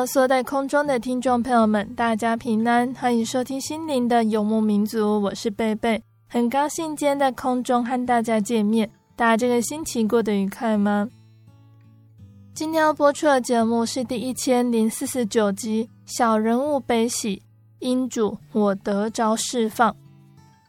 Hello，所有在空中的听众朋友们，大家平安，欢迎收听心灵的游牧民族，我是贝贝，很高兴今天在空中和大家见面。大家这个星期过得愉快吗？今天要播出的节目是第一千零四十九集《小人物悲喜，因主我得着释放》。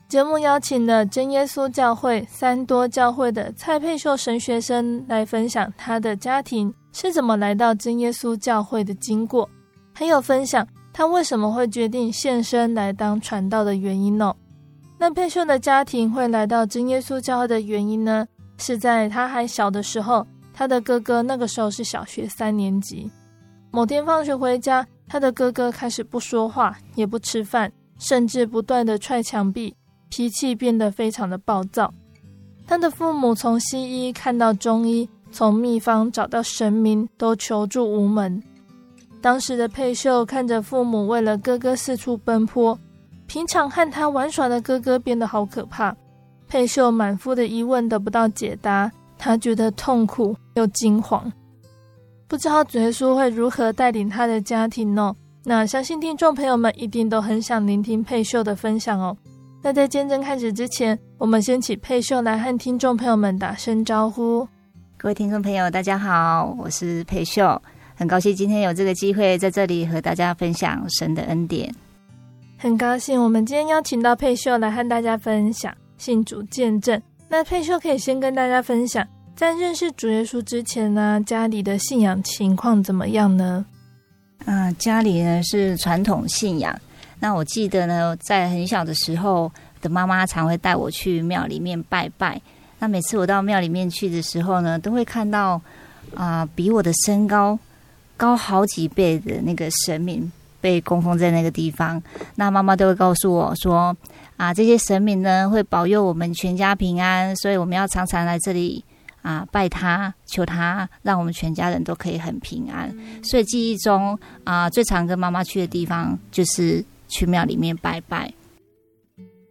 节目邀请了真耶稣教会三多教会的蔡佩秀神学生来分享他的家庭。是怎么来到真耶稣教会的经过，还有分享他为什么会决定献身来当传道的原因哦。那佩秀的家庭会来到真耶稣教会的原因呢，是在他还小的时候，他的哥哥那个时候是小学三年级。某天放学回家，他的哥哥开始不说话，也不吃饭，甚至不断地踹墙壁，脾气变得非常的暴躁。他的父母从西医看到中医。从秘方找到神明，都求助无门。当时的佩秀看着父母为了哥哥四处奔波，平常和他玩耍的哥哥变得好可怕。佩秀满腹的疑问得不到解答，他觉得痛苦又惊慌，不知道主耶稣会如何带领他的家庭呢？那相信听众朋友们一定都很想聆听佩秀的分享哦。那在见证开始之前，我们先请佩秀来和听众朋友们打声招呼。各位听众朋友，大家好，我是佩秀，很高兴今天有这个机会在这里和大家分享神的恩典。很高兴我们今天邀请到佩秀来和大家分享信主见证。那佩秀可以先跟大家分享，在认识主耶稣之前呢，家里的信仰情况怎么样呢？嗯、呃，家里呢是传统信仰。那我记得呢，在很小的时候的妈妈常会带我去庙里面拜拜。那每次我到庙里面去的时候呢，都会看到啊、呃，比我的身高高好几倍的那个神明被供奉在那个地方。那妈妈都会告诉我说啊，这些神明呢会保佑我们全家平安，所以我们要常常来这里啊拜他，求他让我们全家人都可以很平安。所以记忆中啊，最常跟妈妈去的地方就是去庙里面拜拜。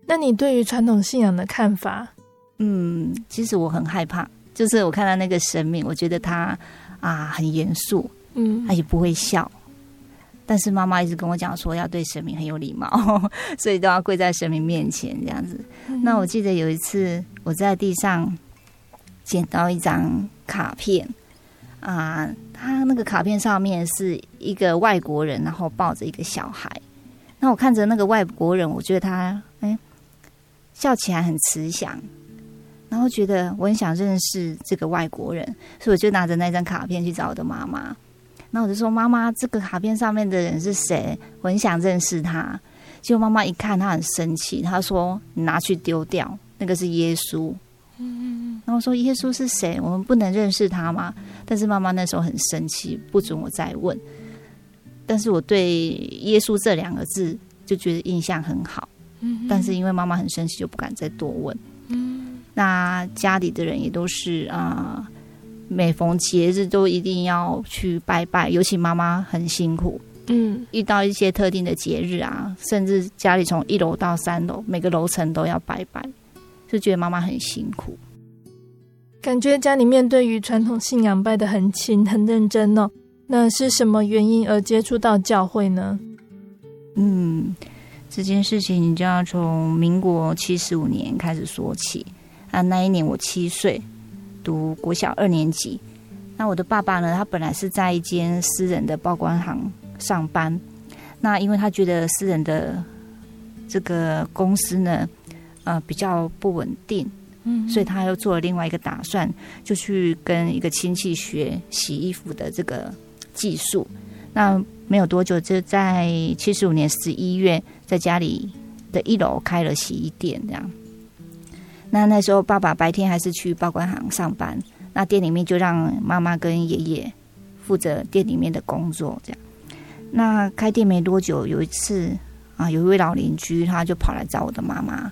那你对于传统信仰的看法？嗯，其实我很害怕，就是我看到那个神明，我觉得他啊很严肃，嗯，他也不会笑。但是妈妈一直跟我讲说要对神明很有礼貌，所以都要跪在神明面前这样子。嗯、那我记得有一次我在地上捡到一张卡片啊，他那个卡片上面是一个外国人，然后抱着一个小孩。那我看着那个外国人，我觉得他哎笑起来很慈祥。然后觉得我很想认识这个外国人，所以我就拿着那张卡片去找我的妈妈。那我就说：“妈妈，这个卡片上面的人是谁？我很想认识他。”结果妈妈一看，她很生气，她说：“你拿去丢掉，那个是耶稣。”嗯，然后说：“耶稣是谁？我们不能认识他吗？”但是妈妈那时候很生气，不准我再问。但是我对耶稣这两个字就觉得印象很好。嗯，但是因为妈妈很生气，就不敢再多问。那家里的人也都是啊、呃，每逢节日都一定要去拜拜，尤其妈妈很辛苦，嗯，遇到一些特定的节日啊，甚至家里从一楼到三楼，每个楼层都要拜拜，就觉得妈妈很辛苦。感觉家里面对于传统信仰拜的很勤、很认真哦。那是什么原因而接触到教会呢？嗯，这件事情你就要从民国七十五年开始说起啊。那一年我七岁，读国小二年级。那我的爸爸呢，他本来是在一间私人的报关行上班。那因为他觉得私人的这个公司呢，呃，比较不稳定，嗯，所以他又做了另外一个打算，就去跟一个亲戚学洗衣服的这个技术。那没有多久，就在七十五年十一月，在家里的一楼开了洗衣店，这样。那那时候爸爸白天还是去报关行上班。那店里面就让妈妈跟爷爷负责店里面的工作，这样。那开店没多久，有一次啊，有一位老邻居，他就跑来找我的妈妈，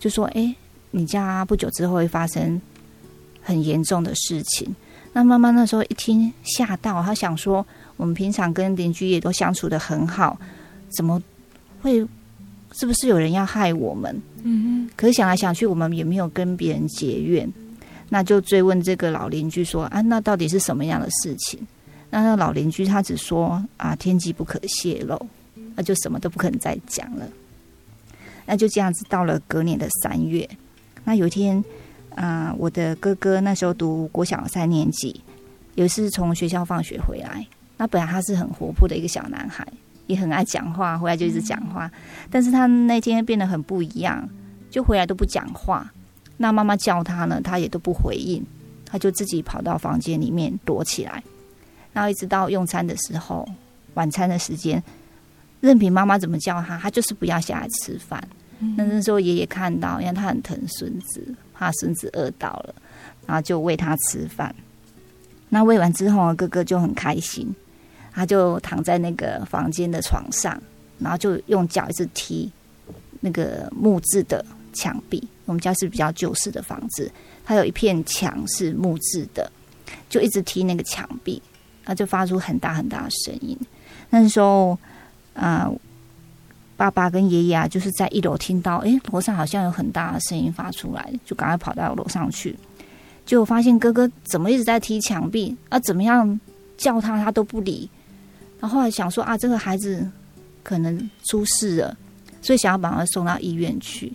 就说：“哎，你家不久之后会发生很严重的事情。”那妈妈那时候一听吓到，她想说：“我们平常跟邻居也都相处的很好，怎么会？是不是有人要害我们？”嗯。可是想来想去，我们也没有跟别人结怨。那就追问这个老邻居说：“啊，那到底是什么样的事情？”那那老邻居他只说：“啊，天机不可泄露。”那就什么都不肯再讲了。那就这样子，到了隔年的三月，那有一天，啊，我的哥哥那时候读国小三年级，有一次从学校放学回来。那本来他是很活泼的一个小男孩，也很爱讲话，回来就一直讲话。但是他那天变得很不一样，就回来都不讲话。那妈妈叫他呢，他也都不回应，他就自己跑到房间里面躲起来。然后一直到用餐的时候，晚餐的时间，任凭妈妈怎么叫他，他就是不要下来吃饭。嗯、那那时候爷爷看到，因为他很疼孙子，怕孙子饿到了，然后就喂他吃饭。那喂完之后，哥哥就很开心，他就躺在那个房间的床上，然后就用脚一直踢那个木质的墙壁。我们家是比较旧式的房子，它有一片墙是木质的，就一直踢那个墙壁，它就发出很大很大的声音。那时候，啊、呃，爸爸跟爷爷啊，就是在一楼听到，哎，楼上好像有很大的声音发出来，就赶快跑到楼上去，就发现哥哥怎么一直在踢墙壁，啊，怎么样叫他他都不理。然后后来想说啊，这个孩子可能出事了，所以想要把他送到医院去。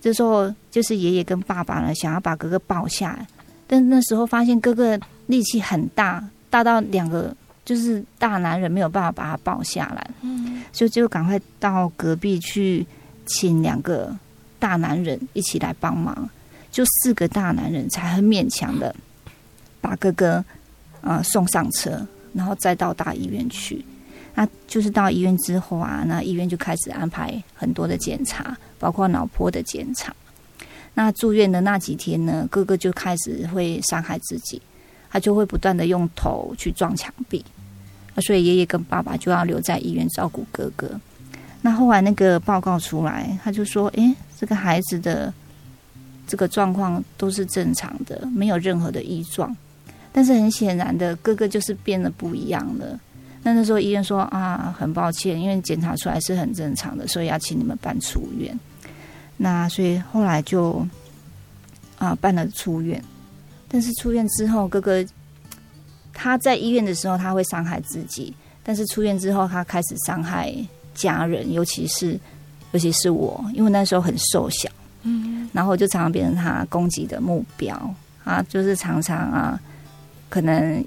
这时候就是爷爷跟爸爸呢，想要把哥哥抱下来，但那时候发现哥哥力气很大，大到两个就是大男人没有办法把他抱下来，嗯，所以就赶快到隔壁去请两个大男人一起来帮忙，就四个大男人才很勉强的把哥哥啊、呃、送上车，然后再到大医院去。那就是到医院之后啊，那医院就开始安排很多的检查，包括脑波的检查。那住院的那几天呢，哥哥就开始会伤害自己，他就会不断的用头去撞墙壁。所以爷爷跟爸爸就要留在医院照顾哥哥。那后来那个报告出来，他就说：“诶，这个孩子的这个状况都是正常的，没有任何的异状。但是很显然的，哥哥就是变得不一样了。”那那时候医院说啊，很抱歉，因为检查出来是很正常的，所以要请你们办出院。那所以后来就啊办了出院。但是出院之后，哥哥他在医院的时候他会伤害自己，但是出院之后他开始伤害家人，尤其是尤其是我，因为那时候很瘦小，嗯，然后我就常常变成他攻击的目标啊，就是常常啊，可能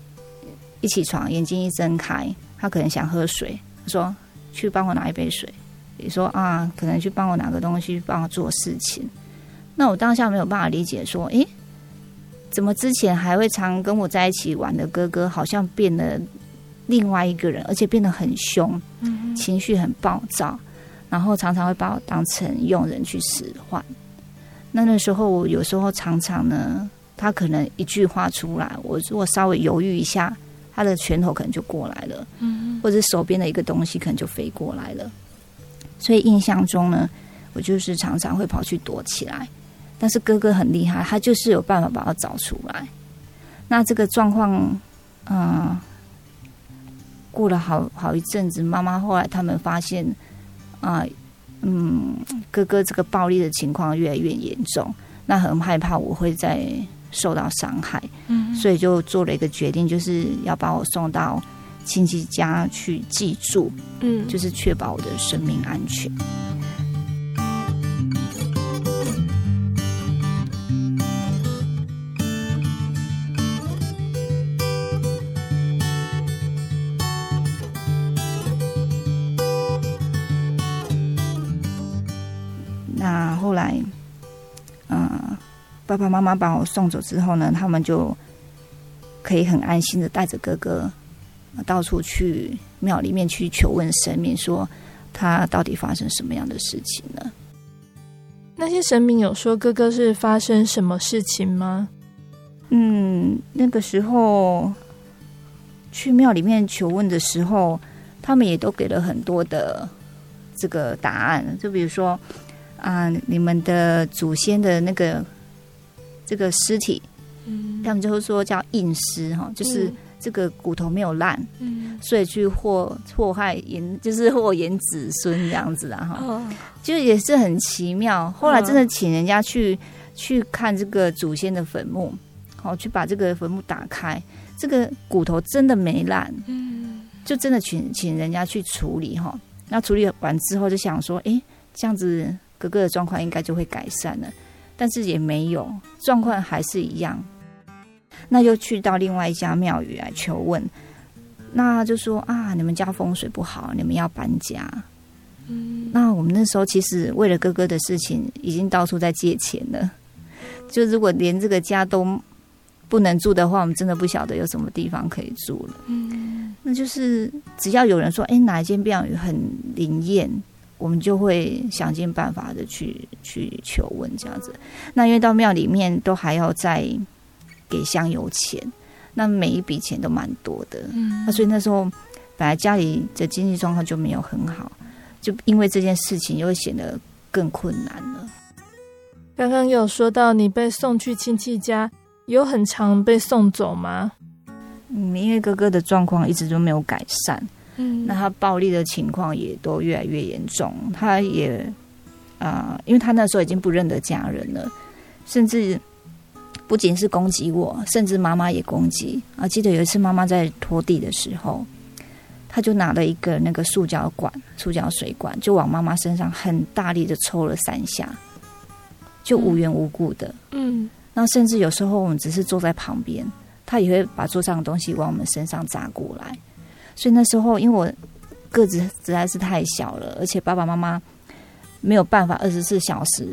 一起床眼睛一睁开。他可能想喝水，他说：“去帮我拿一杯水。”你说啊，可能去帮我拿个东西，帮我做事情。那我当下没有办法理解，说：“诶，怎么之前还会常跟我在一起玩的哥哥，好像变得另外一个人，而且变得很凶，情绪很暴躁，然后常常会把我当成佣人去使唤。”那那时候我有时候常常呢，他可能一句话出来，我如果稍微犹豫一下。他的拳头可能就过来了，嗯，或者手边的一个东西可能就飞过来了，所以印象中呢，我就是常常会跑去躲起来，但是哥哥很厉害，他就是有办法把他找出来。那这个状况，嗯、呃，过了好好一阵子，妈妈后来他们发现，啊、呃，嗯，哥哥这个暴力的情况越来越严重，那很害怕我会再受到伤害，嗯，所以就做了一个决定，就是要把我送到亲戚家去寄住，嗯，就是确保我的生命安全。爸爸妈妈把我送走之后呢，他们就可以很安心的带着哥哥到处去庙里面去求问神明，说他到底发生什么样的事情呢？那些神明有说哥哥是发生什么事情吗？嗯，那个时候去庙里面求问的时候，他们也都给了很多的这个答案，就比如说。啊，你们的祖先的那个这个尸体，嗯，他们就会说叫硬尸哈，就是这个骨头没有烂，嗯，所以去祸祸害延，就是祸延子孙这样子啊哈，哦，就也是很奇妙。后来真的请人家去，哦，去看这个祖先的坟墓，好，去把这个坟墓打开，这个骨头真的没烂，嗯，就真的请请人家去处理哈。那处理完之后就想说，哎，这样子。哥哥的状况应该就会改善了，但是也没有，状况还是一样。那又去到另外一家庙宇来求问，那就说啊，你们家风水不好，你们要搬家。嗯，那我们那时候其实为了哥哥的事情，已经到处在借钱了。就如果连这个家都不能住的话，我们真的不晓得有什么地方可以住了。嗯，那就是只要有人说，哎，哪一间庙宇很灵验。我们就会想尽办法的去去求问这样子，那因为到庙里面都还要再给香油钱，那每一笔钱都蛮多的，嗯，那所以那时候本来家里的经济状况就没有很好，就因为这件事情又显得更困难了。刚刚有说到你被送去亲戚家，有很常被送走吗？嗯，因为哥哥的状况一直都没有改善。嗯，那他暴力的情况也都越来越严重。他也啊、呃，因为他那时候已经不认得家人了，甚至不仅是攻击我，甚至妈妈也攻击。啊，记得有一次妈妈在拖地的时候，他就拿了一个那个塑胶管、塑胶水管，就往妈妈身上很大力的抽了三下，就无缘无故的。嗯，那甚至有时候我们只是坐在旁边，他也会把桌上的东西往我们身上砸过来。所以那时候，因为我个子实在是太小了，而且爸爸妈妈没有办法二十四小时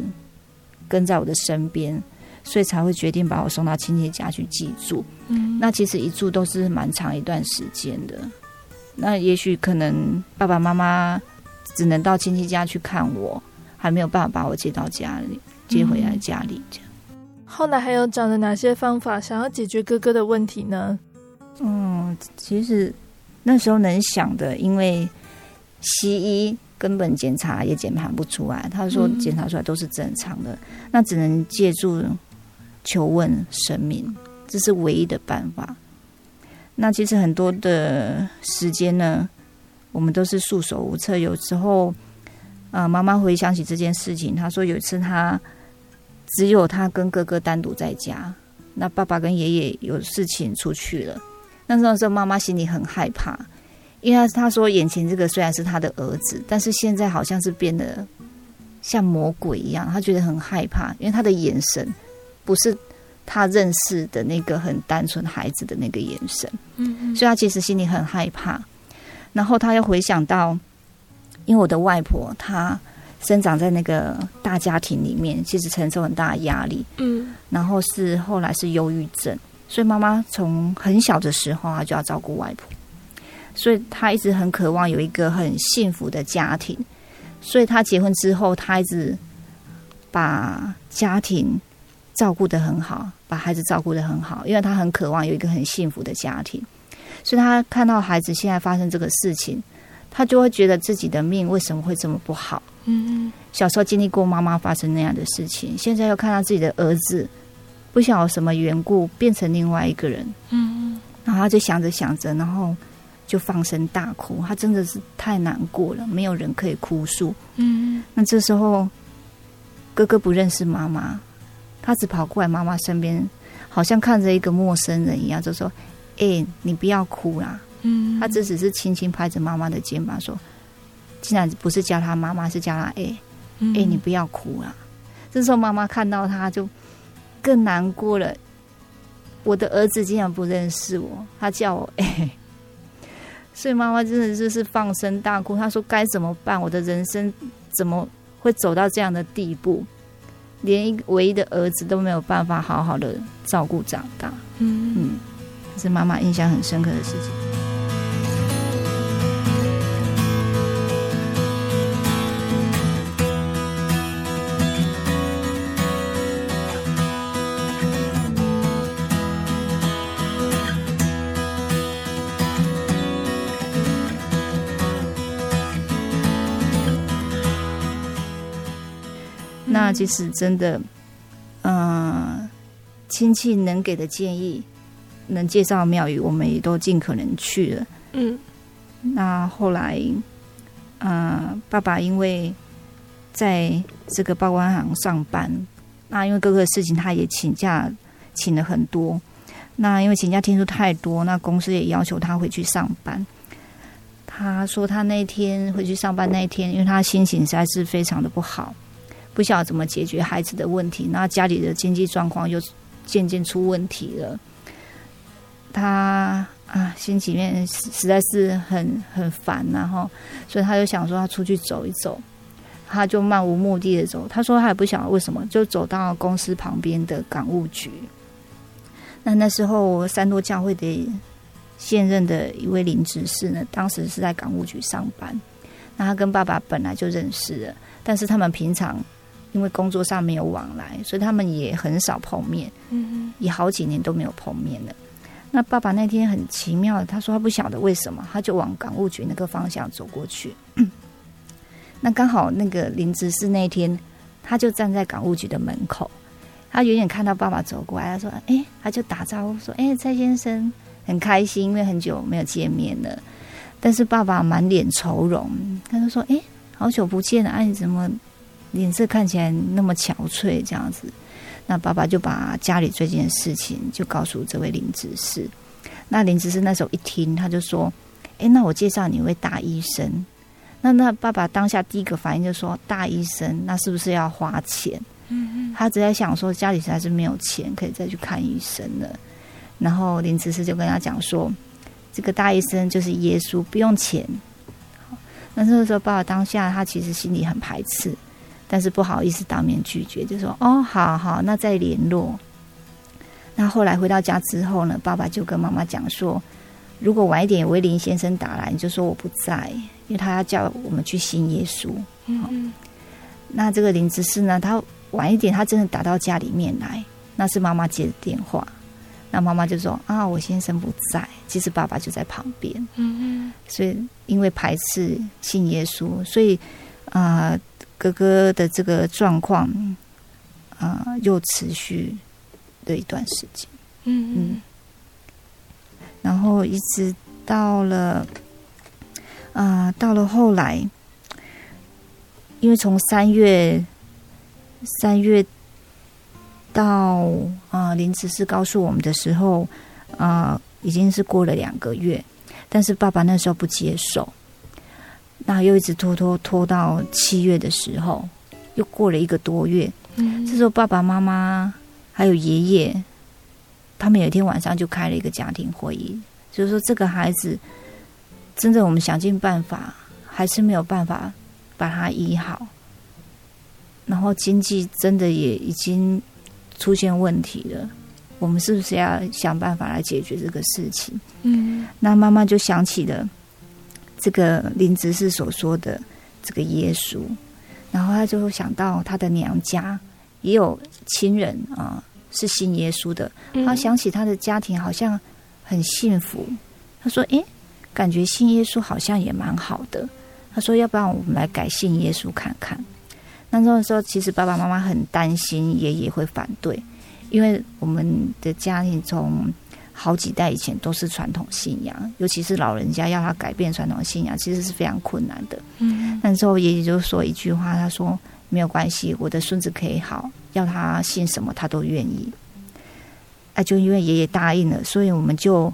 跟在我的身边，所以才会决定把我送到亲戚家去寄住。嗯，那其实一住都是蛮长一段时间的。那也许可能爸爸妈妈只能到亲戚家去看我，还没有办法把我接到家里，接回来家里这样。后来还有找了哪些方法想要解决哥哥的问题呢？嗯，其实。那时候能想的，因为西医根本检查也检查不出来，他说检查出来都是正常的，嗯、那只能借助求问神明，这是唯一的办法。那其实很多的时间呢，我们都是束手无策。有时候，啊、呃，妈妈回想起这件事情，她说有一次她只有她跟哥哥单独在家，那爸爸跟爷爷有事情出去了。那时候，妈妈心里很害怕，因为她说，眼前这个虽然是她的儿子，但是现在好像是变得像魔鬼一样，她觉得很害怕，因为他的眼神不是她认识的那个很单纯孩子的那个眼神，嗯嗯，所以她其实心里很害怕。然后她又回想到，因为我的外婆她生长在那个大家庭里面，其实承受很大的压力，嗯，然后是后来是忧郁症。所以妈妈从很小的时候，她就要照顾外婆，所以她一直很渴望有一个很幸福的家庭。所以她结婚之后，她一直把家庭照顾得很好，把孩子照顾得很好，因为她很渴望有一个很幸福的家庭。所以她看到孩子现在发生这个事情，她就会觉得自己的命为什么会这么不好？嗯，小时候经历过妈妈发生那样的事情，现在又看到自己的儿子。不晓得什么缘故变成另外一个人，嗯，然后他就想着想着，然后就放声大哭。他真的是太难过了，没有人可以哭诉，嗯。那这时候哥哥不认识妈妈，他只跑过来妈妈身边，好像看着一个陌生人一样，就说：“哎、欸，你不要哭啦。”嗯，他只只是轻轻拍着妈妈的肩膀说：“竟然不是叫他妈妈，是叫他哎、欸，哎、欸，你不要哭啦。”这时候妈妈看到他就更难过了。我的儿子竟然不认识我，他叫我 哎、欸，所以妈妈真的就是放声大哭。她说：“该怎么办？我的人生怎么会走到这样的地步？”连一个唯一的儿子都没有办法好好的照顾长大，嗯嗯，这是妈妈印象很深刻的事情。其实真的，嗯、呃，亲戚能给的建议，能介绍庙宇，我们也都尽可能去了。嗯，那后来，呃，爸爸因为在这个报关行上班，那因为哥哥的事情，他也请假请了很多。那因为请假天数太多，那公司也要求他回去上班。他说他那天回去上班那一天，因为他心情实在是非常的不好。不晓得怎么解决孩子的问题，那家里的经济状况又渐渐出问题了。他啊，心里面实在是很很烦，然后，所以他就想说他出去走一走，他就漫无目的的走。他说他也不晓得为什么，就走到公司旁边的港务局。那那时候三多教会的现任的一位林执事呢，当时是在港务局上班。那他跟爸爸本来就认识了，但是他们平常。因为工作上没有往来，所以他们也很少碰面。嗯，也好几年都没有碰面了。那爸爸那天很奇妙，他说他不晓得为什么，他就往港务局那个方向走过去。那刚好那个林执事那天，他就站在港务局的门口，他远远看到爸爸走过来，他说：“哎，他就打招呼说：‘哎，蔡先生，很开心，因为很久没有见面了。’但是爸爸满脸愁容，他就说：‘哎，好久不见了，啊，你怎么？’脸色看起来那么憔悴，这样子，那爸爸就把家里最近的事情就告诉这位林执事。那林执事那时候一听，他就说：“哎，那我介绍你一位大医生。”那那爸爸当下第一个反应就说：“大医生，那是不是要花钱？”嗯嗯，他只在想说家里实在是没有钱可以再去看医生了。然后林执事就跟他讲说：“这个大医生就是耶稣，不用钱。”那这个时候爸爸当下他其实心里很排斥。但是不好意思当面拒绝，就说：“哦，好好，那再联络。”那后来回到家之后呢，爸爸就跟妈妈讲说：“如果晚一点有林先生打来，你就说我不在，因为他要叫我们去信耶稣。”嗯，那这个林执事呢，他晚一点他真的打到家里面来，那是妈妈接的电话。那妈妈就说：“啊，我先生不在。”其实爸爸就在旁边。嗯嗯，所以因为排斥信耶稣，所以啊。呃哥哥的这个状况，啊、呃，又持续的一段时间，嗯嗯，然后一直到了，啊、呃，到了后来，因为从三月三月到啊、呃，林执事告诉我们的时候，啊、呃，已经是过了两个月，但是爸爸那时候不接受。那又一直拖拖拖到七月的时候，又过了一个多月。嗯，这时候爸爸妈妈还有爷爷，他们有一天晚上就开了一个家庭会议，就是说这个孩子，真的我们想尽办法，还是没有办法把他医好。然后经济真的也已经出现问题了，我们是不是要想办法来解决这个事情？嗯，那妈妈就想起了。这个林执事所说的这个耶稣，然后他就会想到他的娘家也有亲人啊，是信耶稣的。他想起他的家庭好像很幸福，他说：“诶，感觉信耶稣好像也蛮好的。”他说：“要不然我们来改信耶稣看看。”那时候，其实爸爸妈妈很担心爷爷会反对，因为我们的家庭从。好几代以前都是传统信仰，尤其是老人家要他改变传统信仰，其实是非常困难的。嗯，那时候爷爷就说一句话，他说：“没有关系，我的孙子可以好，要他信什么他都愿意。”啊，就因为爷爷答应了，所以我们就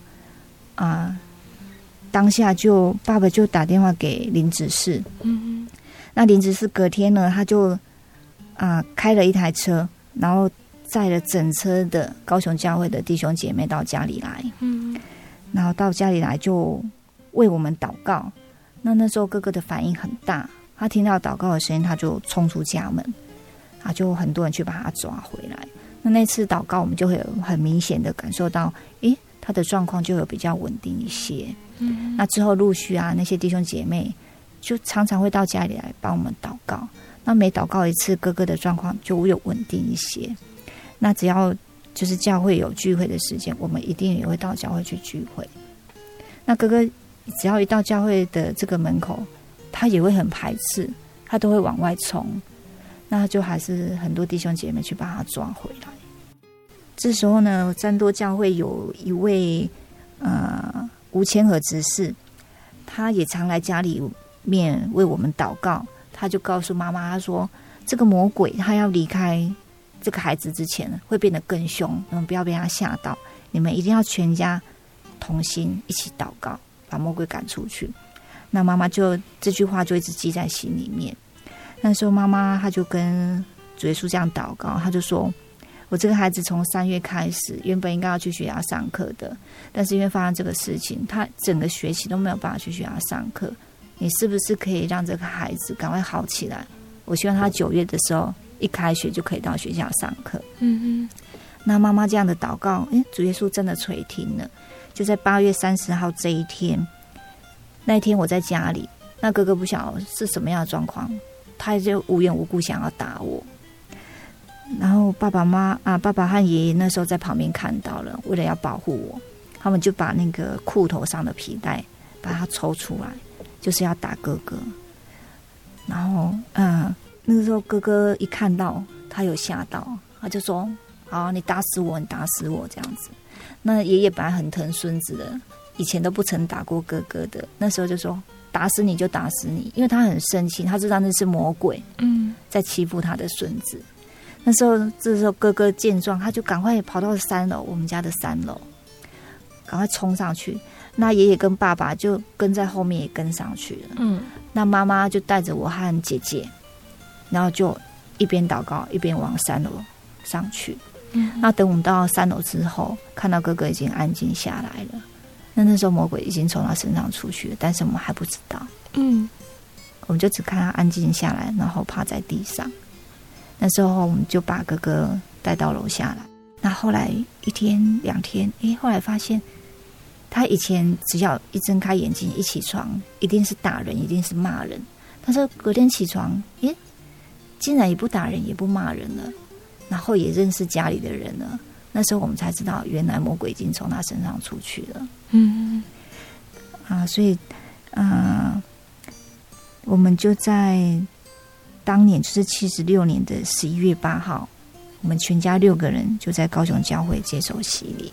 啊，当下就爸爸就打电话给林执事。嗯，那林执事隔天呢，他就啊开了一台车，然后载了整车的高雄教会的弟兄姐妹到家里来。嗯，然后到家里来就为我们祷告。那那时候哥哥的反应很大，他听到祷告的声音，他就冲出家门，啊，就很多人去把他抓回来。那那次祷告，我们就会有很明显的感受到，诶，他的状况就有比较稳定一些。嗯，那之后陆续啊，那些弟兄姐妹就常常会到家里来帮我们祷告。那每祷告一次，哥哥的状况就有稳定一些。那只要就是教会有聚会的时间，我们一定也会到教会去聚会。那哥哥只要一到教会的这个门口，他也会很排斥，他都会往外冲。那就还是很多弟兄姐妹去把他抓回来。这时候呢，三多教会有一位呃吴千和执事，他也常来家里面为我们祷告。他就告诉妈妈，他说：“这个魔鬼他要离开这个孩子之前，会变得更凶，你们不要被他吓到。你们一定要全家同心一起祷告，把魔鬼赶出去。”那妈妈就这句话就一直记在心里面。那时候，妈妈她就跟主耶稣这样祷告，她就说：“我这个孩子从三月开始，原本应该要去学校上课的，但是因为发生这个事情，他整个学期都没有办法去学校上课。你是不是可以让这个孩子赶快好起来？我希望他九月的时候一开学就可以到学校上课。”嗯嗯。那妈妈这样的祷告，诶，主耶稣真的垂听了。就在八月三十号这一天，那一天我在家里，那哥哥不晓得是什么样的状况。他就无缘无故想要打我，然后爸爸妈啊，爸爸和爷爷那时候在旁边看到了，为了要保护我，他们就把那个裤头上的皮带把它抽出来，就是要打哥哥。然后，嗯，那个时候哥哥一看到他有吓到，他就说：“好，你打死我，你打死我这样子。”那爷爷本来很疼孙子的，以前都不曾打过哥哥的，那时候就说。打死你就打死你，因为他很生气，他知道那是魔鬼，嗯，在欺负他的孙子。那时候，这时候哥哥见状，他就赶快跑到三楼，我们家的三楼，赶快冲上去。那爷爷跟爸爸就跟在后面也跟上去了，嗯。那妈妈就带着我和姐姐，然后就一边祷告一边往三楼上去。嗯。那等我们到三楼之后，看到哥哥已经安静下来了。那那时候魔鬼已经从他身上出去了，但是我们还不知道。嗯，我们就只看他安静下来，然后趴在地上。那时候我们就把哥哥带到楼下来。那后来一天两天，诶，后来发现他以前只要一睁开眼睛一起床，一定是打人，一定是骂人。他说隔天起床，诶，竟然也不打人，也不骂人了，然后也认识家里的人了。那时候我们才知道，原来魔鬼已经从他身上出去了。嗯，啊，所以，啊，我们就在当年，就是七十六年的十一月八号，我们全家六个人就在高雄教会接受洗礼。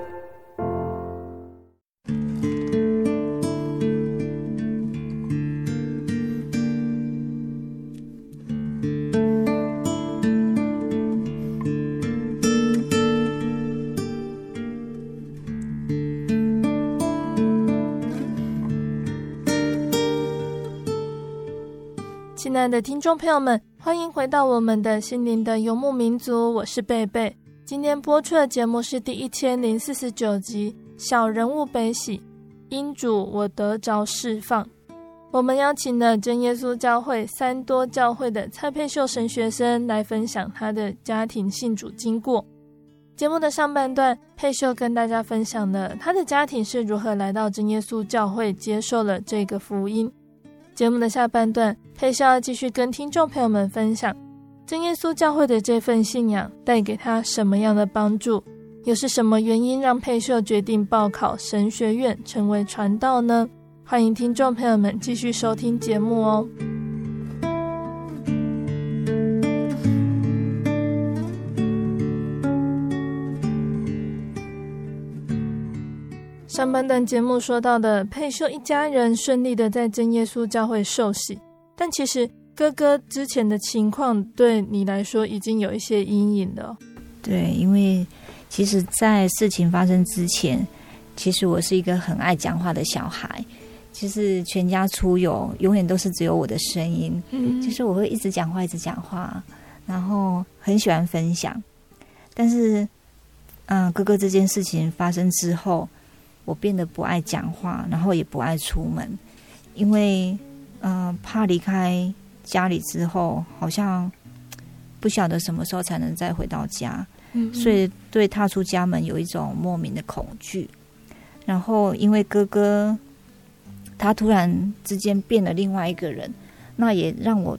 亲爱的听众朋友们，欢迎回到我们的心灵的游牧民族，我是贝贝。今天播出的节目是第一千零四十九集《小人物悲喜》，因主我得着释放。我们邀请了真耶稣教会三多教会的蔡佩秀神学生来分享他的家庭信主经过。节目的上半段，佩秀跟大家分享了他的家庭是如何来到真耶稣教会接受了这个福音。节目的下半段，佩秀要继续跟听众朋友们分享真耶稣教会的这份信仰带给他什么样的帮助，又是什么原因让佩秀决定报考神学院成为传道呢？欢迎听众朋友们继续收听节目哦。上半段节目说到的佩秀一家人顺利的在真耶稣教会受洗，但其实哥哥之前的情况对你来说已经有一些阴影了。对，因为其实，在事情发生之前，其实我是一个很爱讲话的小孩。就是全家出游，永远都是只有我的声音。嗯，就是我会一直讲话，一直讲话，然后很喜欢分享。但是，嗯、呃，哥哥这件事情发生之后，我变得不爱讲话，然后也不爱出门，因为，嗯、呃，怕离开家里之后，好像不晓得什么时候才能再回到家。嗯，所以对踏出家门有一种莫名的恐惧。然后，因为哥哥。他突然之间变了另外一个人，那也让我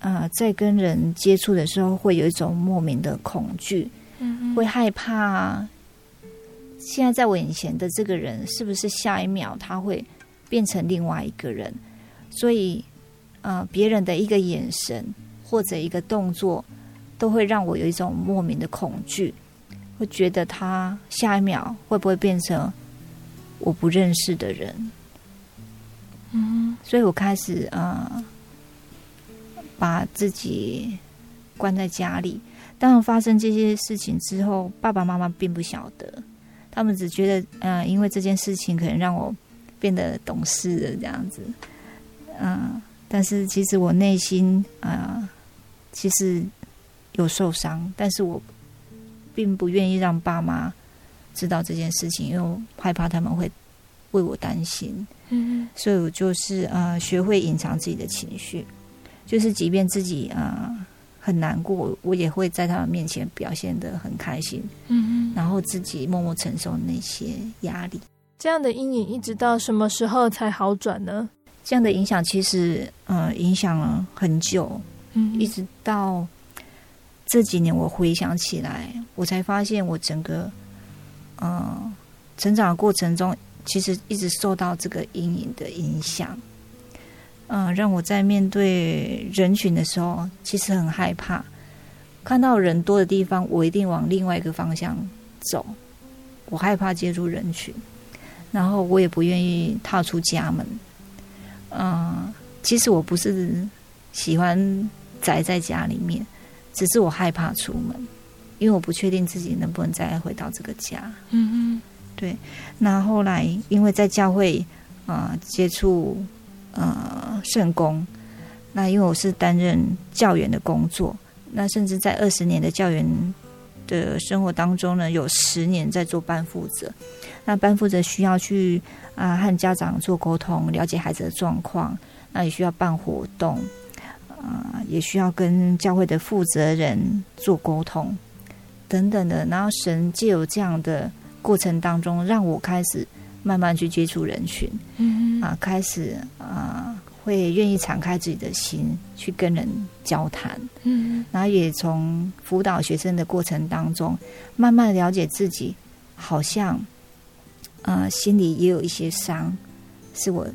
啊、呃，在跟人接触的时候会有一种莫名的恐惧，嗯，会害怕。现在在我眼前的这个人，是不是下一秒他会变成另外一个人？所以，呃，别人的一个眼神或者一个动作，都会让我有一种莫名的恐惧，会觉得他下一秒会不会变成我不认识的人？嗯，所以我开始呃，把自己关在家里。当发生这些事情之后，爸爸妈妈并不晓得，他们只觉得，嗯、呃，因为这件事情可能让我变得懂事了这样子。嗯、呃，但是其实我内心啊、呃，其实有受伤，但是我并不愿意让爸妈知道这件事情，因为我害怕他们会为我担心。嗯，所以我就是呃，学会隐藏自己的情绪，就是即便自己啊、呃、很难过，我也会在他们面前表现的很开心。嗯，然后自己默默承受那些压力。这样的阴影一直到什么时候才好转呢？这样的影响其实呃影响了很久，嗯，一直到这几年我回想起来，我才发现我整个呃成长的过程中。其实一直受到这个阴影的影响，嗯、呃，让我在面对人群的时候，其实很害怕。看到人多的地方，我一定往另外一个方向走。我害怕接触人群，然后我也不愿意踏出家门。嗯、其实我不是喜欢宅在家里面，只是我害怕出门，因为我不确定自己能不能再回到这个家。嗯嗯。对，那后来因为在教会啊、呃、接触呃圣工，那因为我是担任教员的工作，那甚至在二十年的教员的生活当中呢，有十年在做班负责。那班负责需要去啊、呃、和家长做沟通，了解孩子的状况，那也需要办活动，啊、呃、也需要跟教会的负责人做沟通等等的。然后神借由这样的。过程当中，让我开始慢慢去接触人群，嗯啊，开始啊，会愿意敞开自己的心去跟人交谈，嗯，然后也从辅导学生的过程当中，慢慢了解自己，好像呃，心里也有一些伤，是我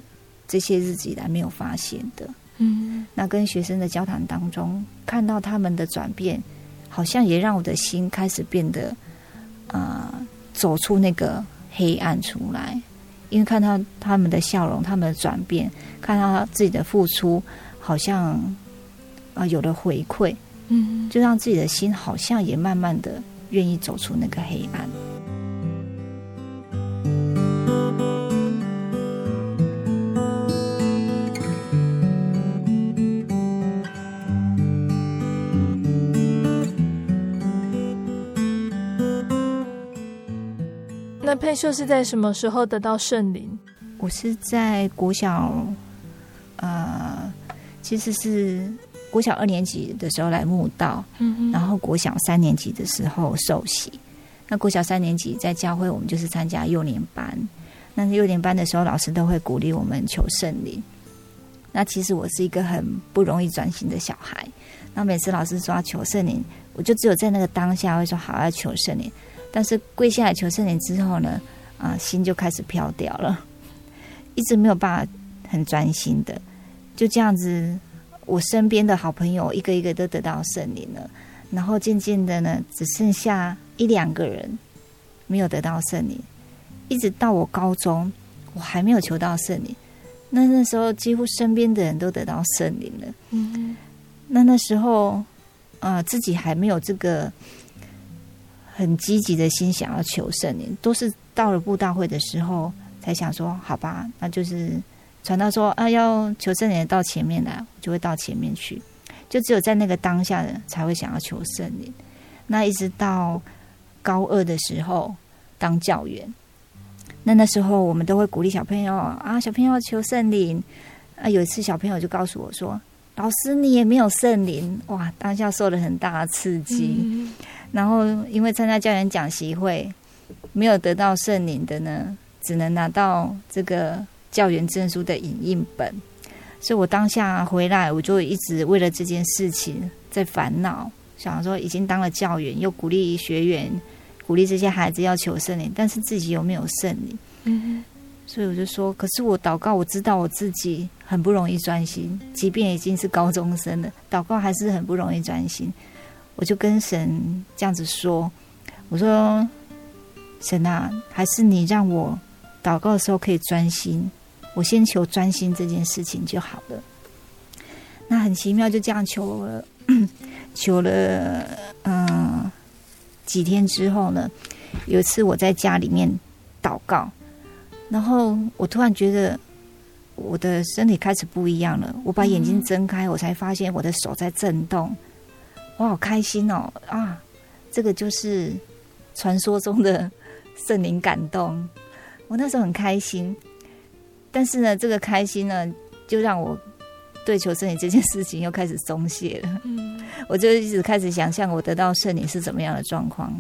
这些日子以来没有发现的，嗯，那跟学生的交谈当中，看到他们的转变，好像也让我的心开始变得啊。走出那个黑暗出来，因为看到他们的笑容，他们的转变，看到他自己的付出，好像啊、呃、有了回馈，嗯，就让自己的心好像也慢慢的愿意走出那个黑暗。沛秀是在什么时候得到圣灵？我是在国小呃，其实是国小二年级的时候来慕道，嗯嗯，然后国小三年级的时候受洗。那国小三年级在教会，我们就是参加幼年班。那幼年班的时候，老师都会鼓励我们求圣灵。那其实我是一个很不容易专心的小孩。那每次老师说要求圣灵，我就只有在那个当下会说好要求圣灵。但是跪下来求圣灵之后呢，啊，心就开始飘掉了，一直没有办法很专心的。就这样子，我身边的好朋友一个一个都得到圣灵了，然后渐渐的呢，只剩下一两个人没有得到圣灵。一直到我高中，我还没有求到圣灵。那那时候几乎身边的人都得到圣灵了。嗯，那那时候啊、呃，自己还没有这个很积极的心想要求圣灵，都是到了布道会的时候才想说，好吧，那就是传道说啊要求圣灵到前面来，我就会到前面去。就只有在那个当下才会想要求圣灵。那一直到高二的时候当教员。那那时候我们都会鼓励小朋友啊，小朋友求圣灵啊。有一次小朋友就告诉我说：“老师，你也没有圣灵。”哇，当下受了很大的刺激。然后因为参加教员讲习会，没有得到圣灵的呢，只能拿到这个教员证书的影印本。所以我当下回来，我就一直为了这件事情在烦恼，想说已经当了教员，又鼓励学员。鼓励这些孩子要求圣灵，但是自己有没有圣灵？嗯，所以我就说，可是我祷告，我知道我自己很不容易专心，即便已经是高中生了，祷告还是很不容易专心。我就跟神这样子说：“我说，神啊，还是你让我祷告的时候可以专心，我先求专心这件事情就好了。”那很奇妙，就这样求了，求了，嗯。几天之后呢，有一次我在家里面祷告，然后我突然觉得我的身体开始不一样了。我把眼睛睁开，我才发现我的手在震动。我好开心哦！啊，这个就是传说中的圣灵感动。我那时候很开心，但是呢，这个开心呢，就让我。对求圣灵这件事情又开始松懈了，嗯，我就一直开始想象我得到圣灵是怎么样的状况。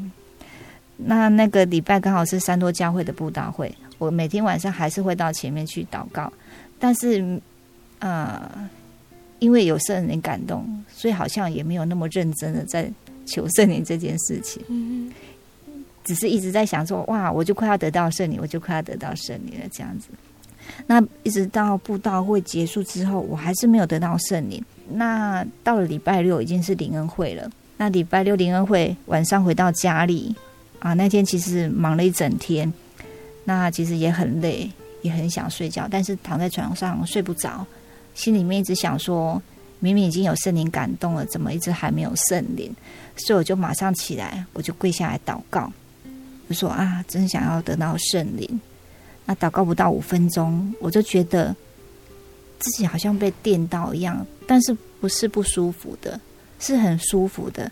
那那个礼拜刚好是三多教会的布道会，我每天晚上还是会到前面去祷告，但是呃，因为有圣灵感动，所以好像也没有那么认真的在求圣灵这件事情，嗯，只是一直在想说，哇，我就快要得到圣灵，我就快要得到圣灵了，这样子。那一直到布道会结束之后，我还是没有得到圣灵。那到了礼拜六已经是灵恩会了。那礼拜六灵恩会晚上回到家里啊，那天其实忙了一整天，那其实也很累，也很想睡觉，但是躺在床上睡不着，心里面一直想说，明明已经有圣灵感动了，怎么一直还没有圣灵？所以我就马上起来，我就跪下来祷告，我说啊，真想要得到圣灵。那祷告不到五分钟，我就觉得自己好像被电到一样，但是不是不舒服的，是很舒服的，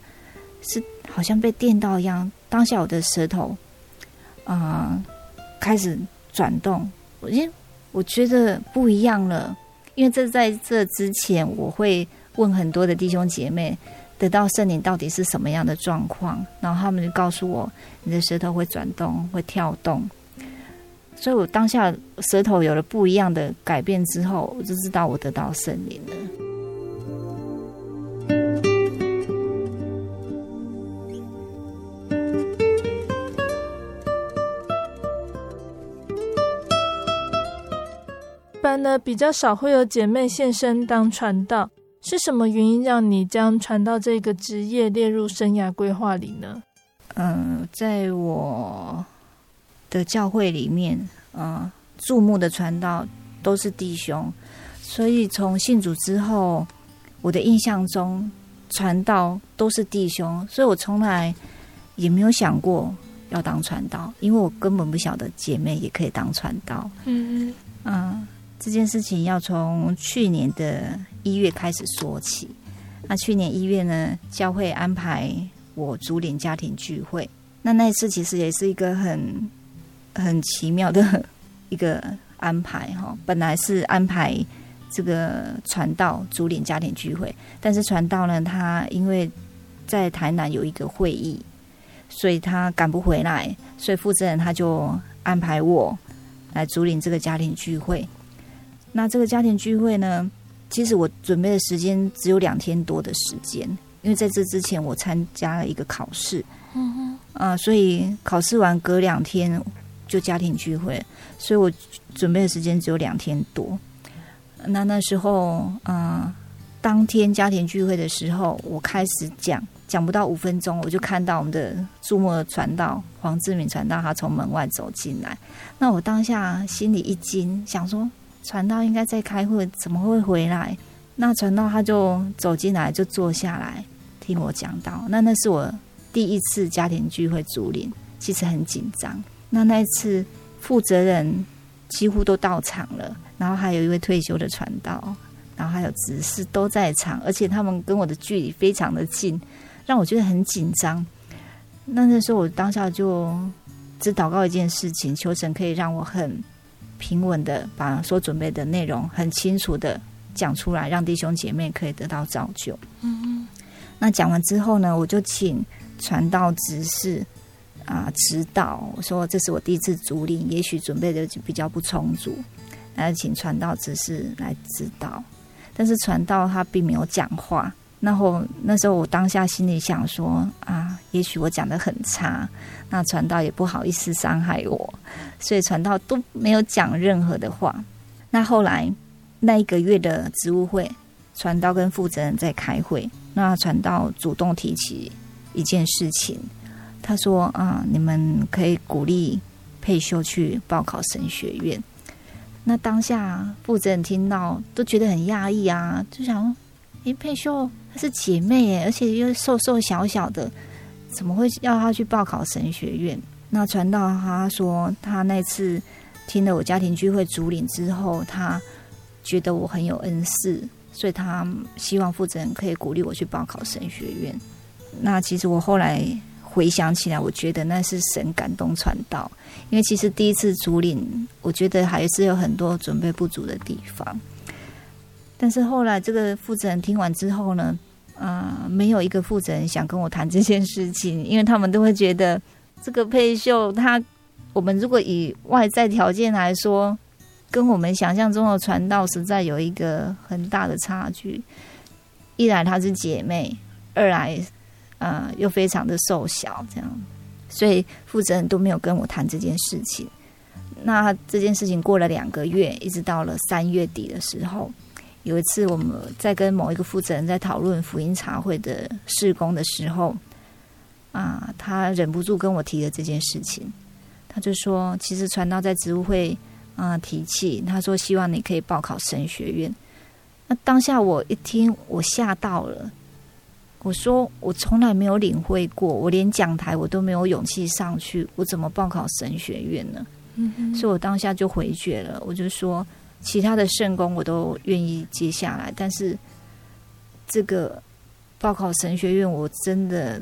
是好像被电到一样。当下我的舌头啊、开始转动，我因我觉得不一样了，因为这在这之前我会问很多的弟兄姐妹，得到圣灵到底是什么样的状况，然后他们就告诉我，你的舌头会转动，会跳动。所以我当下舌头有了不一样的改变之后，我就知道我得到圣灵了。呢，比较少会有姐妹现身当传道，是什么原因让你将传道这个职业列入生涯规划里呢？嗯，在我。的教会里面，嗯，注目的传道都是弟兄，所以从信主之后，我的印象中传道都是弟兄，所以我从来也没有想过要当传道，因为我根本不晓得姐妹也可以当传道。嗯嗯，这件事情要从去年的一月开始说起。那去年一月呢，教会安排我主领家庭聚会，那那一次其实也是一个很。很奇妙的一个安排哈，本来是安排这个传道主领家庭聚会，但是传道呢，他因为在台南有一个会议，所以他赶不回来，所以负责人他就安排我来主领这个家庭聚会。那这个家庭聚会呢，其实我准备的时间只有两天多的时间，因为在这之前我参加了一个考试，嗯哼，啊，所以考试完隔两天就家庭聚会，所以我准备的时间只有两天多。那那时候，啊，当天家庭聚会的时候，我开始讲，讲不到五分钟，我就看到我们的注目传道黄志敏传道，他从门外走进来，那我当下心里一惊，想说。传道应该在开会，怎么会回来？那传道他就走进来，就坐下来听我讲道。那那是我第一次家庭聚会主领，其实很紧张。那那一次负责人几乎都到场了，然后还有一位退休的传道，然后还有执事都在场，而且他们跟我的距离非常的近，让我觉得很紧张。那那时候我当下就只祷告一件事情，求神可以让我很。平稳的把所准备的内容很清楚的讲出来，让弟兄姐妹可以得到造就。嗯嗯。那讲完之后呢，我就请传道执事啊指导，我说这是我第一次主领，也许准备的就比较不充足，来请传道执事来指导。但是传道他并没有讲话。然后那时候我当下心里想说啊，也许我讲得很差，那传道也不好意思伤害我，所以传道都没有讲任何的话。那后来那一个月的职务会，传道跟负责人在开会，那传道主动提起一件事情，他说啊，你们可以鼓励佩秀去报考神学院。那当下负责人听到都觉得很讶异啊，就想，诶，佩秀。她是姐妹耶，而且又瘦瘦小小的，怎么会要她去报考神学院？那传道他说，他那次听了我家庭聚会主领之后，他觉得我很有恩赐，所以他希望负责人可以鼓励我去报考神学院。那其实我后来回想起来，我觉得那是神感动传道，因为其实第一次主领，我觉得还是有很多准备不足的地方。但是后来，这个负责人听完之后呢，啊、呃，没有一个负责人想跟我谈这件事情，因为他们都会觉得这个佩秀，他我们如果以外在条件来说，跟我们想象中的传道实在有一个很大的差距。一来她是姐妹，二来、呃、又非常的瘦小，这样，所以负责人都没有跟我谈这件事情。那这件事情过了两个月，一直到了三月底的时候。有一次，我们在跟某一个负责人在讨论福音茶会的事工的时候，啊，他忍不住跟我提了这件事情。他就说：“其实传道在植物会啊提起，他说希望你可以报考神学院。”那当下我一听，我吓到了。我说：“我从来没有领会过，我连讲台我都没有勇气上去，我怎么报考神学院呢？”嗯，所以我当下就回绝了。我就说。其他的圣工我都愿意接下来，但是这个报考神学院我真的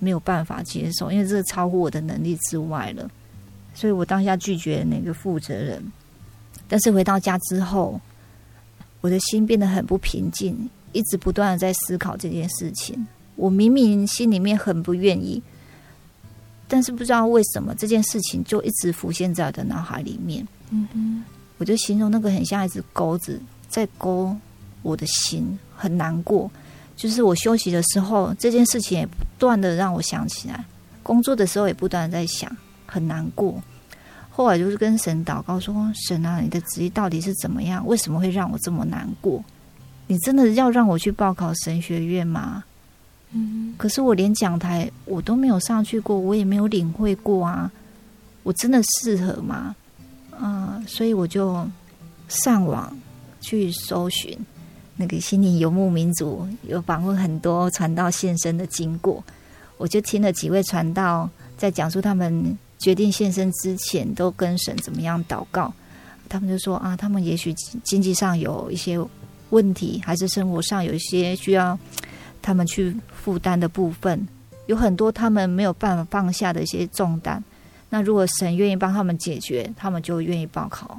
没有办法接受，因为这个超乎我的能力之外了，所以我当下拒绝那个负责人。但是回到家之后，我的心变得很不平静，一直不断的在思考这件事情。我明明心里面很不愿意，但是不知道为什么这件事情就一直浮现在我的脑海里面。嗯哼。我就形容那个很像一只钩子在勾我的心，很难过。就是我休息的时候，这件事情也不断的让我想起来；工作的时候也不断的在想，很难过。后来就是跟神祷告说：“神啊，你的旨意到底是怎么样？为什么会让我这么难过？你真的要让我去报考神学院吗？”嗯，可是我连讲台我都没有上去过，我也没有领会过啊，我真的适合吗？所以我就上网去搜寻那个心灵游牧民族，有访问很多传道献身的经过。我就听了几位传道在讲述他们决定献身之前都跟神怎么样祷告。他们就说啊，他们也许经济上有一些问题，还是生活上有一些需要他们去负担的部分，有很多他们没有办法放下的一些重担。那如果神愿意帮他们解决，他们就愿意报考。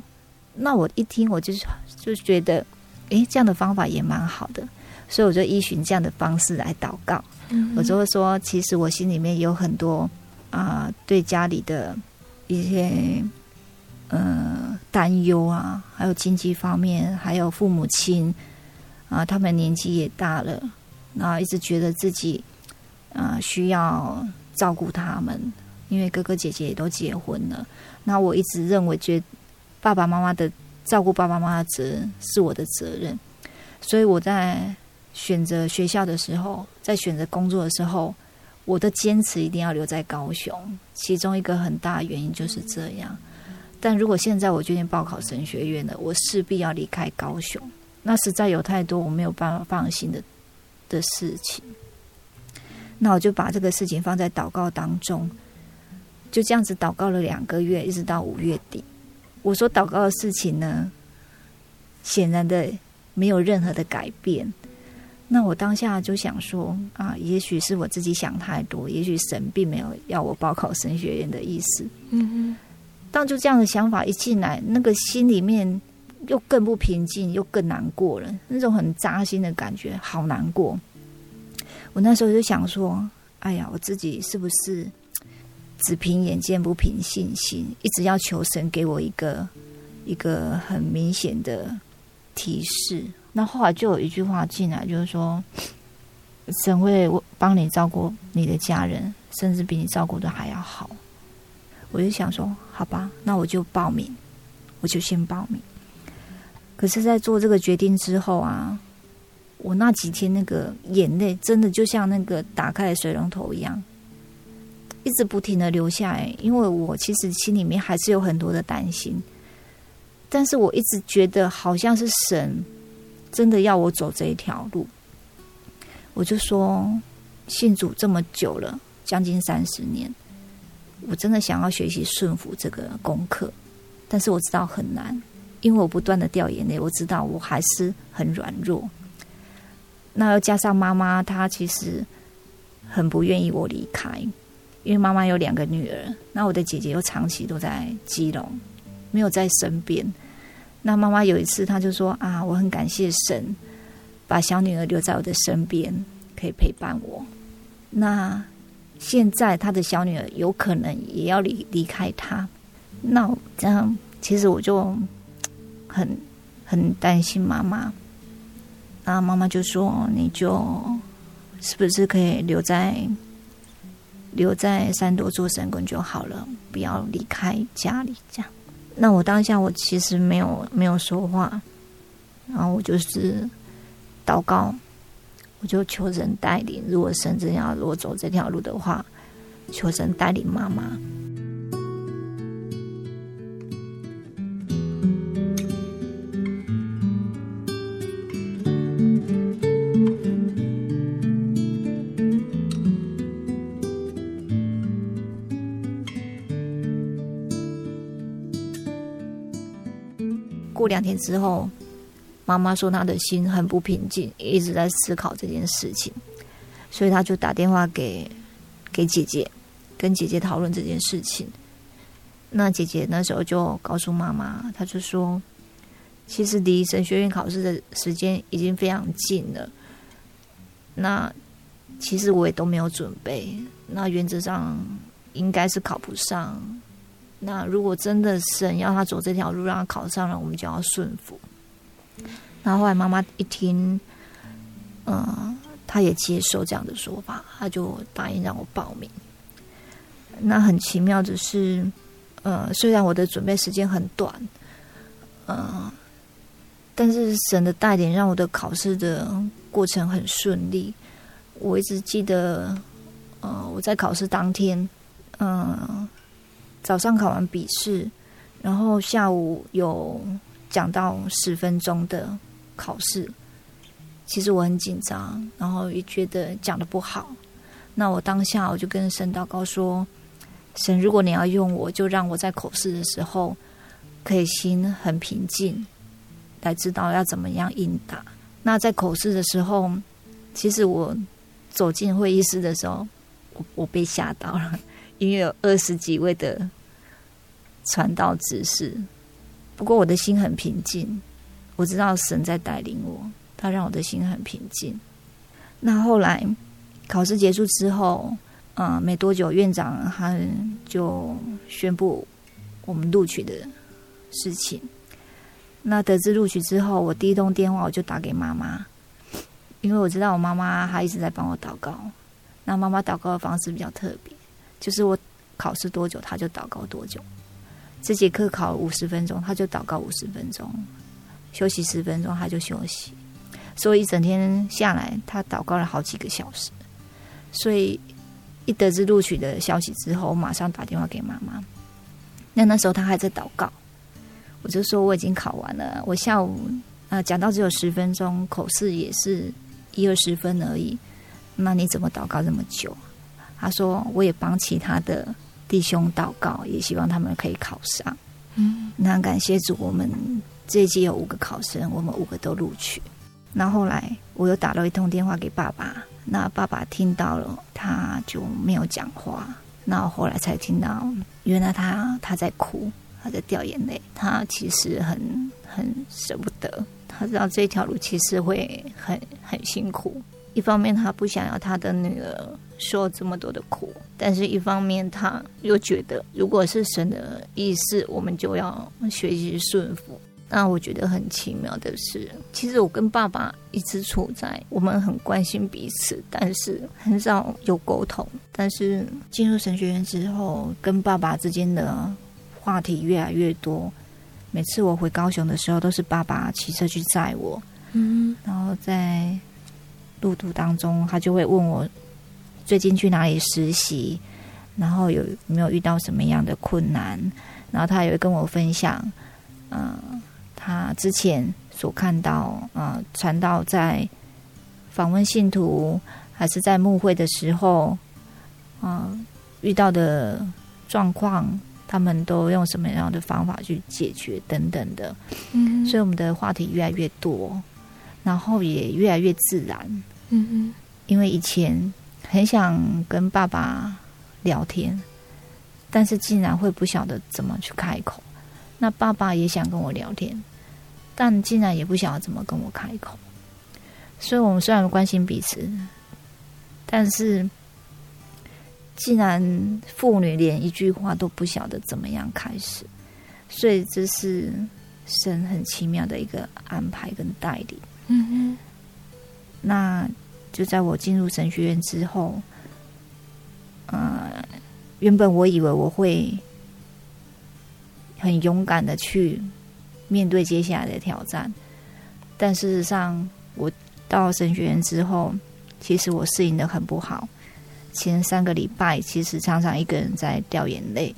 那我一听，我就就觉得，诶，这样的方法也蛮好的，所以我就依循这样的方式来祷告。嗯、我就会说，其实我心里面有很多啊、呃，对家里的一些呃担忧啊，还有经济方面，还有父母亲啊、呃，他们年纪也大了，然后一直觉得自己啊、呃、需要照顾他们，因为哥哥姐姐也都结婚了。那我一直认为，觉爸爸妈妈的照顾爸爸妈妈的责任是我的责任，所以我在选择学校的时候，在选择工作的时候，我的坚持一定要留在高雄。其中一个很大的原因就是这样。但如果现在我决定报考神学院了，我势必要离开高雄。那实在有太多我没有办法放心的的事情。那我就把这个事情放在祷告当中。就这样子祷告了两个月，一直到五月底。我所祷告的事情呢，显然的没有任何的改变。那我当下就想说啊，也许是我自己想太多，也许神并没有要我报考神学院的意思。嗯哼。当就这样的想法一进来，那个心里面又更不平静，又更难过了。那种很扎心的感觉，好难过。我那时候就想说，哎呀，我自己是不是？只凭眼见不凭信心，一直要求神给我一个一个很明显的提示。那后来就有一句话进来，就是说神会帮你照顾你的家人，甚至比你照顾的还要好。我就想说，好吧，那我就报名，我就先报名。可是，在做这个决定之后啊，我那几天那个眼泪真的就像那个打开的水龙头一样。一直不停的流下来，因为我其实心里面还是有很多的担心，但是我一直觉得好像是神真的要我走这一条路，我就说信主这么久了，将近三十年，我真的想要学习顺服这个功课，但是我知道很难，因为我不断的掉眼泪，我知道我还是很软弱，那要加上妈妈，她其实很不愿意我离开。因为妈妈有两个女儿，那我的姐姐又长期都在基隆，没有在身边。那妈妈有一次，她就说：“啊，我很感谢神，把小女儿留在我的身边，可以陪伴我。那现在她的小女儿有可能也要离离开她，那这样其实我就很很担心妈妈。那妈妈就说：你就是不是可以留在？”留在三多做神工就好了，不要离开家里。这样，那我当下我其实没有没有说话，然后我就是祷告，我就求神带领。如果神真要如果走这条路的话，求神带领妈妈。两天之后，妈妈说她的心很不平静，一直在思考这件事情，所以她就打电话给给姐姐，跟姐姐讨论这件事情。那姐姐那时候就告诉妈妈，她就说，其实离神学院考试的时间已经非常近了。那其实我也都没有准备，那原则上应该是考不上。那如果真的神要他走这条路，让他考上了，我们就要顺服。然后后来妈妈一听，嗯，她也接受这样的说法，她就答应让我报名。那很奇妙的是，呃，虽然我的准备时间很短，嗯，但是神的带领让我的考试的过程很顺利。我一直记得，呃，我在考试当天，嗯。早上考完笔试，然后下午有讲到十分钟的考试。其实我很紧张，然后也觉得讲的不好。那我当下我就跟神祷告说：“神，如果你要用我，就让我在口试的时候可以心很平静，来知道要怎么样应答。”那在口试的时候，其实我走进会议室的时候，我我被吓到了。因为有二十几位的传道执事，不过我的心很平静，我知道神在带领我，他让我的心很平静。那后来考试结束之后，嗯、没多久院长他就宣布我们录取的事情。那得知录取之后，我第一通电话我就打给妈妈，因为我知道我妈妈她一直在帮我祷告。那妈妈祷告的方式比较特别，就是我考试多久，他就祷告多久。这节课考五十分钟，他就祷告五十分钟；休息十分钟，他就休息。所以一整天下来，他祷告了好几个小时。所以一得知录取的消息之后，我马上打电话给妈妈。那那时候他还在祷告。我就说我已经考完了，我下午啊讲到只有十分钟，口试也是一二十分而已。那你怎么祷告这么久？他说我也帮其他的弟兄祷告，也希望他们可以考上。嗯，那感谢主，我们这一届有五个考生，我们五个都录取。那后来我又打了一通电话给爸爸，那爸爸听到了，他就没有讲话。那我后来才听到，原来他他在哭。他在掉眼泪，他其实很很舍不得，他知道这条路其实会很很辛苦。一方面他不想要他的女儿受这么多的苦，但是一方面他又觉得，如果是神的意思，我们就要学习顺服。那我觉得很奇妙的是，其实我跟爸爸一直处在我们很关心彼此，但是很少有沟通。但是进入神学院之后，跟爸爸之间的。话题越来越多，每次我回高雄的时候，都是爸爸骑车去载我。嗯，然后在路途当中，他就会问我最近去哪里实习，然后有没有遇到什么样的困难，然后他也会跟我分享，嗯、呃，他之前所看到，呃，传道在访问信徒，还是在牧会的时候，啊、呃，遇到的状况。他们都用什么样的方法去解决等等的，嗯，所以我们的话题越来越多，然后也越来越自然，因为以前很想跟爸爸聊天，但是竟然会不晓得怎么去开口。那爸爸也想跟我聊天，但竟然也不晓得怎么跟我开口。所以我们虽然关心彼此，但是。既然父女连一句话都不晓得怎么样开始，所以这是神很奇妙的一个安排跟带领。嗯哼，那就在我进入神学院之后，呃，原本我以为我会很勇敢的去面对接下来的挑战，但事实上，我到神学院之后，其实我适应的很不好。前三个礼拜，其实常常一个人在掉眼泪。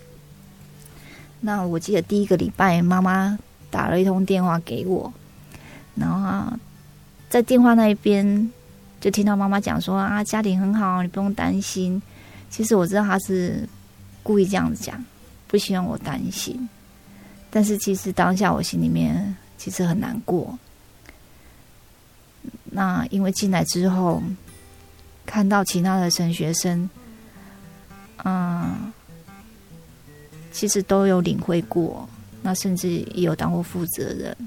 那我记得第一个礼拜，妈妈打了一通电话给我，然后在电话那一边就听到妈妈讲说：“啊，家庭很好，你不用担心。”其实我知道她是故意这样子讲，不希望我担心。但是其实当下我心里面其实很难过。那因为进来之后。看到其他的神学生，嗯，其实都有领会过，那甚至也有当过负责人。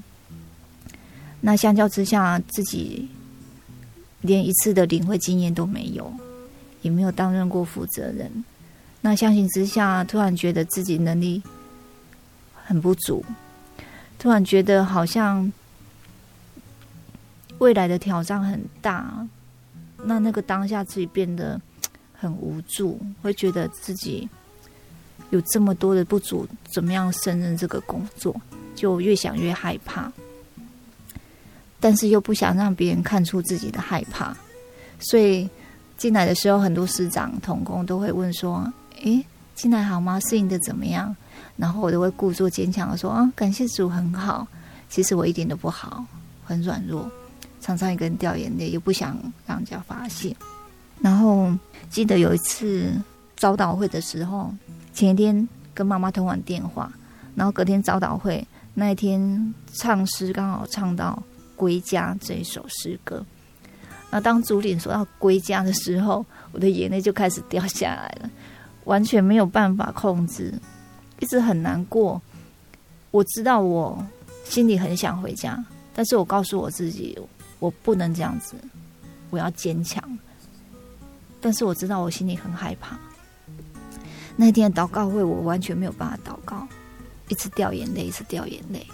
那相较之下，自己连一次的领会经验都没有，也没有担任过负责人。那相形之下，突然觉得自己能力很不足，突然觉得好像未来的挑战很大。那那个当下自己变得很无助，会觉得自己有这么多的不足，怎么样胜任这个工作？就越想越害怕，但是又不想让别人看出自己的害怕，所以进来的时候，很多师长同工都会问说：“诶，进来好吗？适应的怎么样？”然后我都会故作坚强的说：“啊，感谢主，很好。”其实我一点都不好，很软弱。常常一个人掉眼泪，又不想让人家发现。然后记得有一次早祷会的时候，前一天跟妈妈通完电话，然后隔天早祷会那一天唱诗，刚好唱到《归家》这一首诗歌。那当主领说到“归家”的时候，我的眼泪就开始掉下来了，完全没有办法控制，一直很难过。我知道我心里很想回家。但是我告诉我自己，我不能这样子，我要坚强。但是我知道我心里很害怕。那天祷告会，我完全没有办法祷告，一直掉眼泪，一直掉眼泪。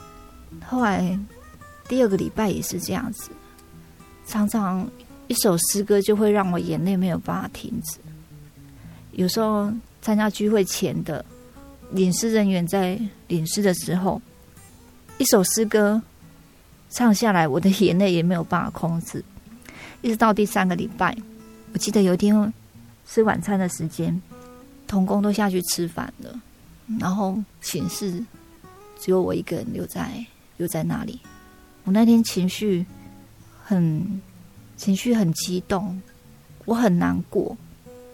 后来第二个礼拜也是这样子，常常一首诗歌就会让我眼泪没有办法停止。有时候参加聚会前的领诗人员在领诗的时候，一首诗歌唱下来，我的眼泪也没有办法控制。一直到第三个礼拜，我记得有一天吃晚餐的时间，同工都下去吃饭了，然后寝室只有我一个人留在留在那里。我那天情绪很情绪很激动，我很难过。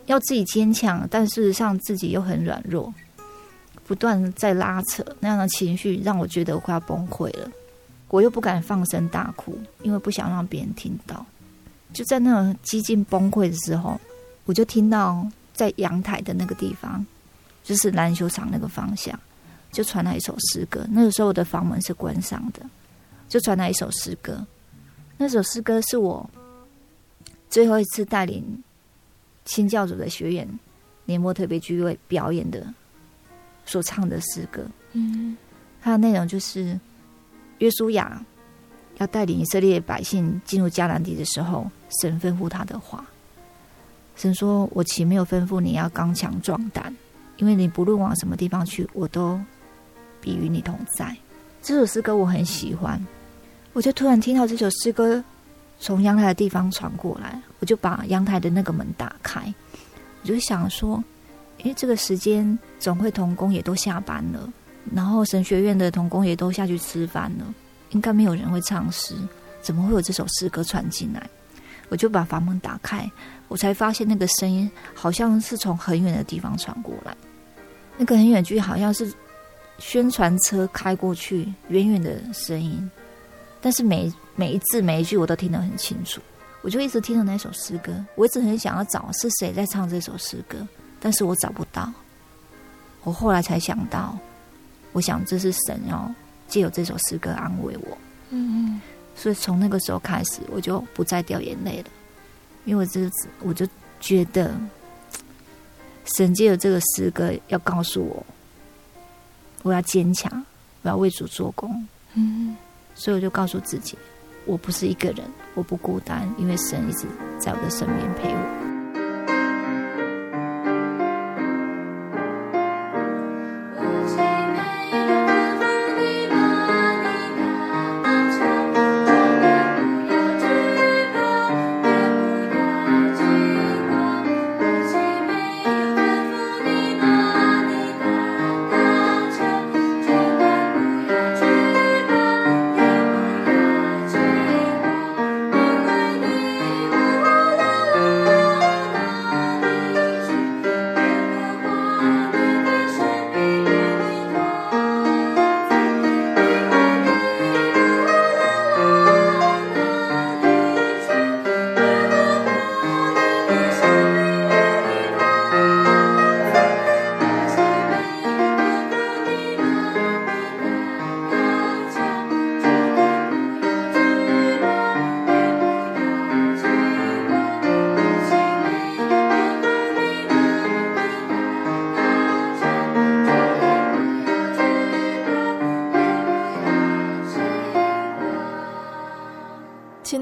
要自己坚强，但事实上自己又很软弱，不断在拉扯，那样的情绪让我觉得我快要崩溃了。我又不敢放声大哭，因为不想让别人听到。就在那种几近崩溃的时候，我就听到在阳台的那个地方，就是篮球场那个方向，就传来一首诗歌。那个时候我的房门是关上的，就传来一首诗歌。那首诗歌是我最后一次带领。新教主的学员年末特别聚会表演的所唱的诗歌，嗯，它的内容就是约书亚要带领以色列百姓进入迦南地的时候，神吩咐他的话。神说：“我岂没有吩咐你要刚强壮胆？因为你不论往什么地方去，我都必与你同在。”这首诗歌我很喜欢，我就突然听到这首诗歌。从阳台的地方传过来，我就把阳台的那个门打开，我就想说，诶，这个时间总会童工也都下班了，然后神学院的童工也都下去吃饭了，应该没有人会唱诗，怎么会有这首诗歌传进来？我就把房门打开，我才发现那个声音好像是从很远的地方传过来，那个很远距好像是宣传车开过去，远远的声音。但是每每一字每一句我都听得很清楚，我就一直听着那首诗歌，我一直很想要找是谁在唱这首诗歌，但是我找不到。我后来才想到，我想这是神哦借由这首诗歌安慰我。嗯嗯。所以从那个时候开始，我就不再掉眼泪了，因为我这我就觉得神借由这个诗歌要告诉我，我要坚强，我要为主做工。嗯。所以我就告诉自己，我不是一个人，我不孤单，因为神一直在我的身边陪我。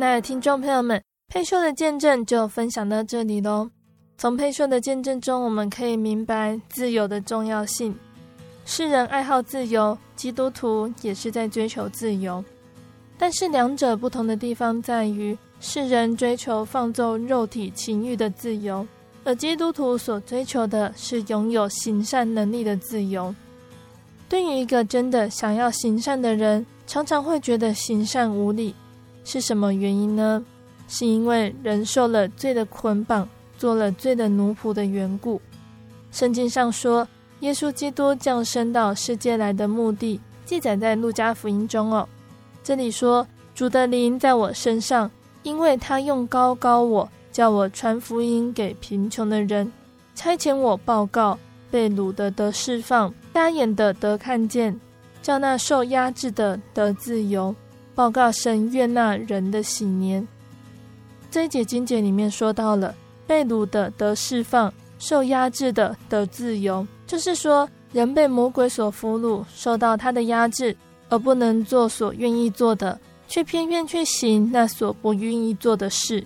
爱的听众朋友们，佩秀的见证就分享到这里喽。从佩秀的见证中，我们可以明白自由的重要性。世人爱好自由，基督徒也是在追求自由。但是两者不同的地方在于，世人追求放纵肉体情欲的自由，而基督徒所追求的是拥有行善能力的自由。对于一个真的想要行善的人，常常会觉得行善无力。是什么原因呢？是因为人受了罪的捆绑，做了罪的奴仆的缘故。圣经上说，耶稣基督降生到世界来的目的，记载在路加福音中哦。这里说，主的灵在我身上，因为他用高高我，叫我传福音给贫穷的人，差遣我报告被掳的得释放，瞎眼的得看见，叫那受压制的得自由。报告神悦纳人的喜年。这一节经节里面说到了被掳的得释放，受压制的得自由，就是说人被魔鬼所俘虏，受到他的压制，而不能做所愿意做的，却偏偏去行那所不愿意做的事。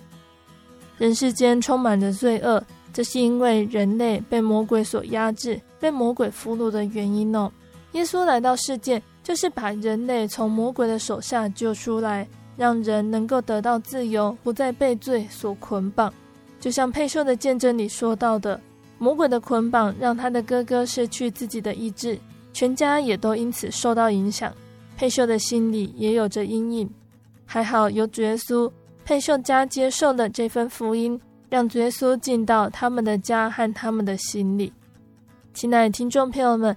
人世间充满着罪恶，这是因为人类被魔鬼所压制，被魔鬼俘虏的原因哦。耶稣来到世界，就是把人类从魔鬼的手下救出来，让人能够得到自由，不再被罪所捆绑。就像佩秀的见证里说到的，魔鬼的捆绑让他的哥哥失去自己的意志，全家也都因此受到影响。佩秀的心里也有着阴影。还好有耶稣，佩秀家接受了这份福音，让耶稣进到他们的家和他们的心里。亲爱的听众朋友们。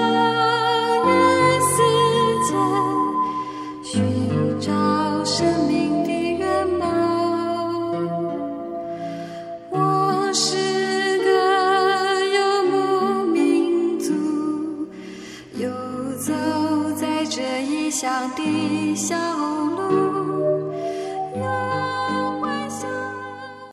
乡的小